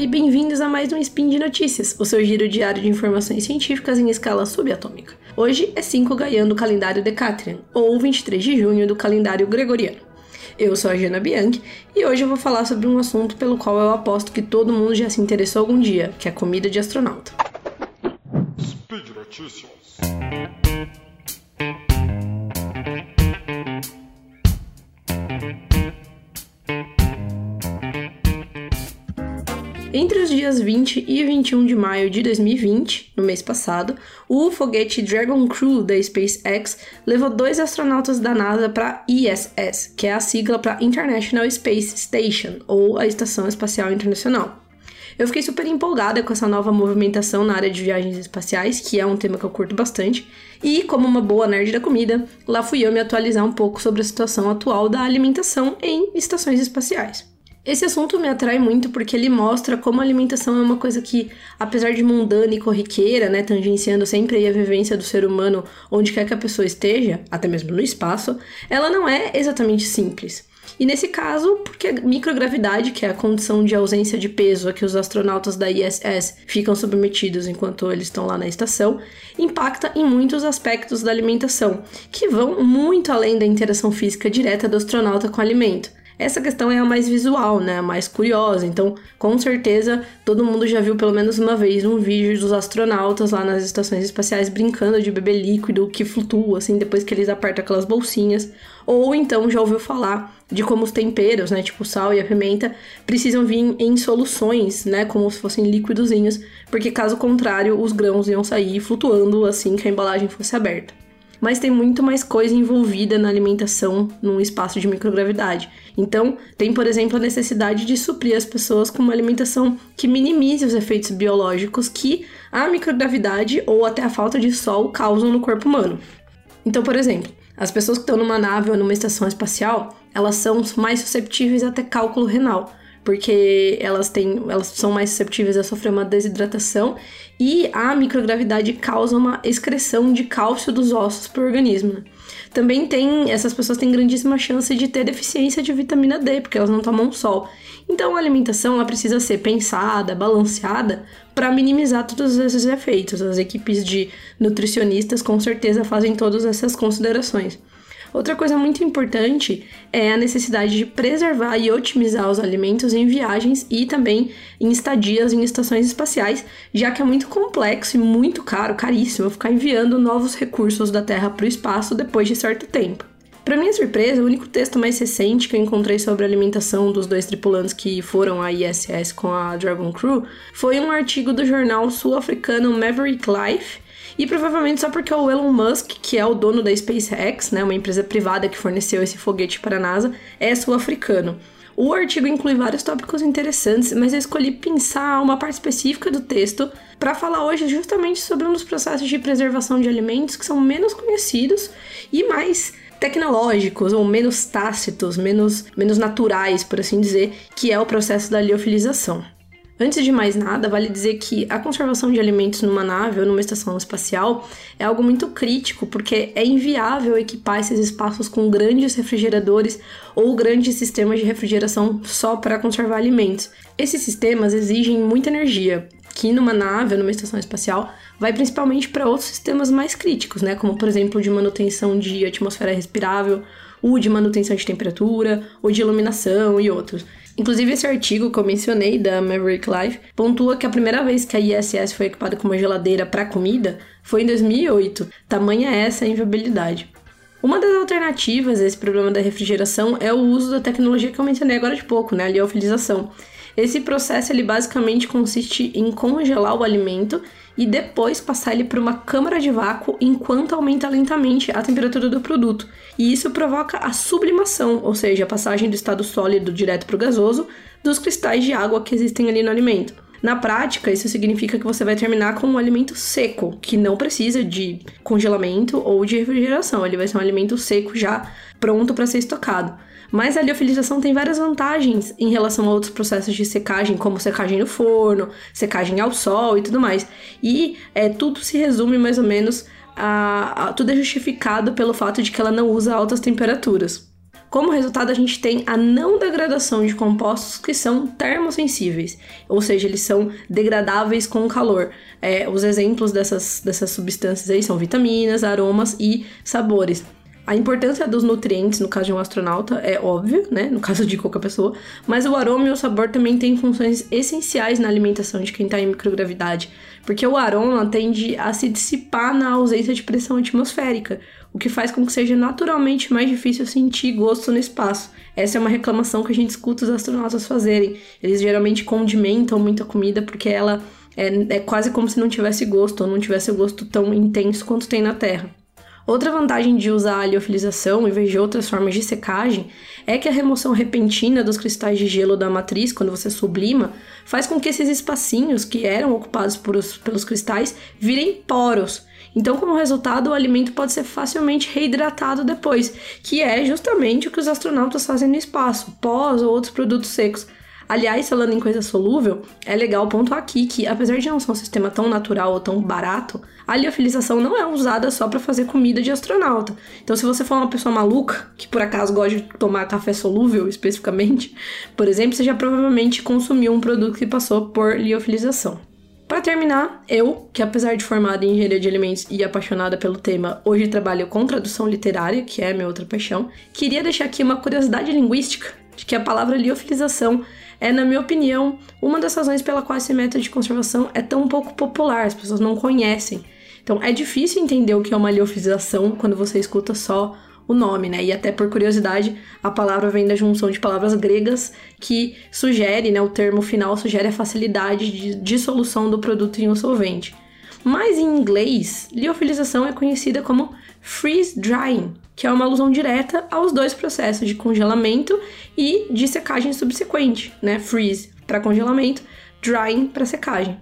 e bem-vindos a mais um Spin de Notícias, o seu giro diário de informações científicas em escala subatômica. Hoje é 5 Gaian do calendário Decatrian, ou 23 de junho do calendário Gregoriano. Eu sou a Jana Bianchi e hoje eu vou falar sobre um assunto pelo qual eu aposto que todo mundo já se interessou algum dia, que é comida de astronauta. Speed Notícias. Entre os dias 20 e 21 de maio de 2020, no mês passado, o foguete Dragon Crew da SpaceX levou dois astronautas da NASA para ISS, que é a sigla para International Space Station, ou a Estação Espacial Internacional. Eu fiquei super empolgada com essa nova movimentação na área de viagens espaciais, que é um tema que eu curto bastante, e como uma boa nerd da comida, lá fui eu me atualizar um pouco sobre a situação atual da alimentação em estações espaciais. Esse assunto me atrai muito porque ele mostra como a alimentação é uma coisa que, apesar de mundana e corriqueira, né, tangenciando sempre a vivência do ser humano onde quer que a pessoa esteja, até mesmo no espaço, ela não é exatamente simples. E nesse caso, porque a microgravidade, que é a condição de ausência de peso a que os astronautas da ISS ficam submetidos enquanto eles estão lá na estação, impacta em muitos aspectos da alimentação, que vão muito além da interação física direta do astronauta com o alimento. Essa questão é a mais visual, né? A mais curiosa. Então, com certeza, todo mundo já viu pelo menos uma vez um vídeo dos astronautas lá nas estações espaciais brincando de beber líquido que flutua, assim, depois que eles apertam aquelas bolsinhas. Ou então já ouviu falar de como os temperos, né, tipo sal e a pimenta, precisam vir em soluções, né, como se fossem líquidozinhos, porque caso contrário, os grãos iam sair flutuando assim que a embalagem fosse aberta mas tem muito mais coisa envolvida na alimentação num espaço de microgravidade. Então, tem, por exemplo, a necessidade de suprir as pessoas com uma alimentação que minimize os efeitos biológicos que a microgravidade ou até a falta de sol causam no corpo humano. Então, por exemplo, as pessoas que estão numa nave ou numa estação espacial, elas são mais susceptíveis a ter cálculo renal, porque elas têm, elas são mais susceptíveis a sofrer uma desidratação e a microgravidade causa uma excreção de cálcio dos ossos para o organismo. Também tem, essas pessoas têm grandíssima chance de ter deficiência de vitamina D, porque elas não tomam sol. Então a alimentação ela precisa ser pensada, balanceada para minimizar todos esses efeitos. As equipes de nutricionistas com certeza fazem todas essas considerações. Outra coisa muito importante é a necessidade de preservar e otimizar os alimentos em viagens e também em estadias em estações espaciais, já que é muito complexo e muito caro, caríssimo, ficar enviando novos recursos da Terra para o espaço depois de certo tempo. Para minha surpresa, o único texto mais recente que eu encontrei sobre a alimentação dos dois tripulantes que foram à ISS com a Dragon Crew foi um artigo do jornal sul-africano Maverick Life, e provavelmente só porque o Elon Musk, que é o dono da SpaceX, né, uma empresa privada que forneceu esse foguete para a NASA, é sul-africano. O artigo inclui vários tópicos interessantes, mas eu escolhi pensar uma parte específica do texto para falar hoje justamente sobre um dos processos de preservação de alimentos que são menos conhecidos e mais tecnológicos ou menos tácitos, menos, menos naturais, por assim dizer, que é o processo da liofilização. Antes de mais nada, vale dizer que a conservação de alimentos numa nave ou numa estação espacial é algo muito crítico, porque é inviável equipar esses espaços com grandes refrigeradores ou grandes sistemas de refrigeração só para conservar alimentos. Esses sistemas exigem muita energia, que numa nave ou numa estação espacial vai principalmente para outros sistemas mais críticos, né, como por exemplo de manutenção de atmosfera respirável, o de manutenção de temperatura, ou de iluminação e outros. Inclusive, esse artigo que eu mencionei da Maverick Life pontua que a primeira vez que a ISS foi equipada com uma geladeira para comida foi em 2008. Tamanha essa a inviabilidade. Uma das alternativas a esse problema da refrigeração é o uso da tecnologia que eu mencionei agora de pouco, né, a liofilização. Esse processo ele basicamente consiste em congelar o alimento e depois passar ele para uma câmara de vácuo enquanto aumenta lentamente a temperatura do produto. E isso provoca a sublimação, ou seja, a passagem do estado sólido direto para o gasoso dos cristais de água que existem ali no alimento. Na prática, isso significa que você vai terminar com um alimento seco, que não precisa de congelamento ou de refrigeração. Ele vai ser um alimento seco já pronto para ser estocado. Mas a liofilização tem várias vantagens em relação a outros processos de secagem, como secagem no forno, secagem ao sol e tudo mais. E é, tudo se resume mais ou menos a, a, tudo é justificado pelo fato de que ela não usa altas temperaturas. Como resultado, a gente tem a não degradação de compostos que são termossensíveis, ou seja, eles são degradáveis com calor. É, os exemplos dessas, dessas substâncias aí são vitaminas, aromas e sabores. A importância dos nutrientes, no caso de um astronauta, é óbvia, né? No caso de qualquer pessoa. Mas o aroma e o sabor também têm funções essenciais na alimentação de quem está em microgravidade. Porque o aroma tende a se dissipar na ausência de pressão atmosférica, o que faz com que seja naturalmente mais difícil sentir gosto no espaço. Essa é uma reclamação que a gente escuta os astronautas fazerem. Eles geralmente condimentam muita comida porque ela é, é quase como se não tivesse gosto, ou não tivesse o gosto tão intenso quanto tem na Terra. Outra vantagem de usar a liofilização em vez de outras formas de secagem é que a remoção repentina dos cristais de gelo da matriz, quando você sublima, faz com que esses espacinhos que eram ocupados os, pelos cristais virem poros. Então, como resultado, o alimento pode ser facilmente reidratado depois, que é justamente o que os astronautas fazem no espaço, pós ou outros produtos secos. Aliás, falando em coisa solúvel, é legal pontuar aqui que, apesar de não ser um sistema tão natural ou tão barato, a liofilização não é usada só para fazer comida de astronauta. Então, se você for uma pessoa maluca, que por acaso gosta de tomar café solúvel especificamente, por exemplo, você já provavelmente consumiu um produto que passou por liofilização. Para terminar, eu, que apesar de formada em engenharia de alimentos e apaixonada pelo tema, hoje trabalho com tradução literária, que é minha outra paixão, queria deixar aqui uma curiosidade linguística de que a palavra liofilização é, na minha opinião, uma das razões pela qual esse método de conservação é tão pouco popular, as pessoas não conhecem. Então é difícil entender o que é uma liofilização quando você escuta só o nome, né? E até por curiosidade, a palavra vem da junção de palavras gregas que sugere, né? O termo final sugere a facilidade de dissolução do produto em um solvente. Mas em inglês, liofilização é conhecida como freeze drying, que é uma alusão direta aos dois processos de congelamento e de secagem subsequente, né? Freeze para congelamento, drying para secagem.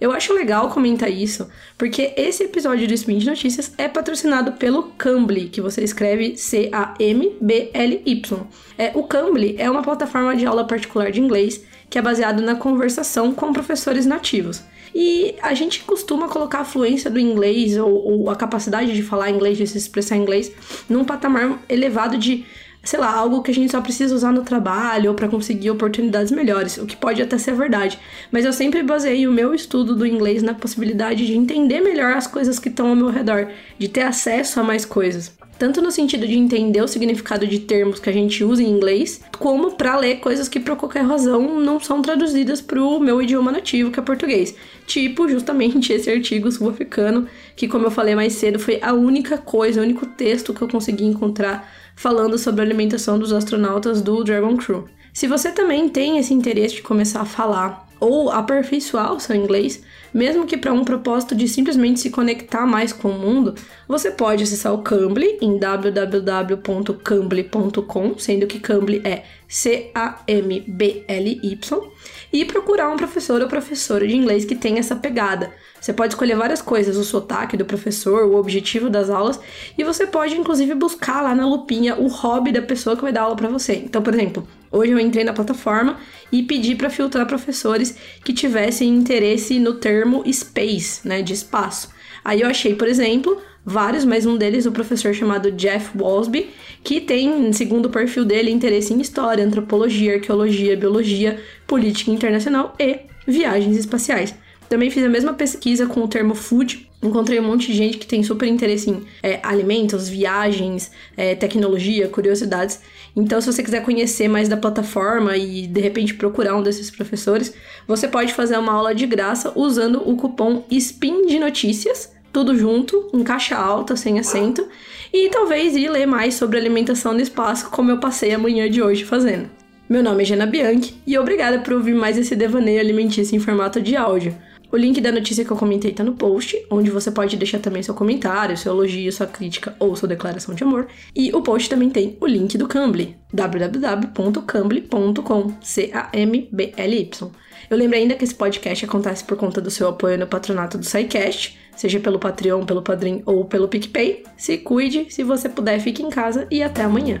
Eu acho legal comentar isso, porque esse episódio do Spin de Notícias é patrocinado pelo Cambly, que você escreve C-A-M-B-L-Y. É, o Cambly é uma plataforma de aula particular de inglês que é baseado na conversação com professores nativos. E a gente costuma colocar a fluência do inglês ou, ou a capacidade de falar inglês, de se expressar em inglês, num patamar elevado de sei lá, algo que a gente só precisa usar no trabalho ou para conseguir oportunidades melhores, o que pode até ser verdade. Mas eu sempre baseei o meu estudo do inglês na possibilidade de entender melhor as coisas que estão ao meu redor, de ter acesso a mais coisas tanto no sentido de entender o significado de termos que a gente usa em inglês, como para ler coisas que por qualquer razão não são traduzidas para o meu idioma nativo, que é português. Tipo, justamente esse artigo sul-africano, que como eu falei mais cedo, foi a única coisa, o único texto que eu consegui encontrar falando sobre a alimentação dos astronautas do Dragon Crew. Se você também tem esse interesse de começar a falar ou aperfeiçoar o seu inglês, mesmo que para um propósito de simplesmente se conectar mais com o mundo, você pode acessar o Cambly em www.cambly.com, sendo que Cambly é C-A-M-B-L-Y, e procurar um professor ou professora de inglês que tenha essa pegada. Você pode escolher várias coisas, o sotaque do professor, o objetivo das aulas, e você pode inclusive buscar lá na lupinha o hobby da pessoa que vai dar aula para você. Então, por exemplo, hoje eu entrei na plataforma e pedi para filtrar professores que tivessem interesse no termo space, né, de espaço. Aí eu achei, por exemplo, vários, mas um deles o professor chamado Jeff Walsby, que tem, segundo o perfil dele, interesse em história, antropologia, arqueologia, biologia, política internacional e viagens espaciais. Também fiz a mesma pesquisa com o termo food. Encontrei um monte de gente que tem super interesse em é, alimentos, viagens, é, tecnologia, curiosidades. Então, se você quiser conhecer mais da plataforma e de repente procurar um desses professores, você pode fazer uma aula de graça usando o cupom SPIN de notícias, tudo junto, em caixa alta, sem acento, e talvez ir ler mais sobre alimentação no espaço, como eu passei a manhã de hoje fazendo. Meu nome é Jana Bianchi e obrigada por ouvir mais esse devaneio alimentício em formato de áudio. O link da notícia que eu comentei tá no post, onde você pode deixar também seu comentário, seu elogio, sua crítica ou sua declaração de amor. E o post também tem o link do Cambly, www.cambly.com, C-A-M-B-L-Y. Eu lembro ainda que esse podcast acontece por conta do seu apoio no patronato do SciCast, seja pelo Patreon, pelo Padrim ou pelo PicPay. Se cuide, se você puder, fique em casa e até amanhã.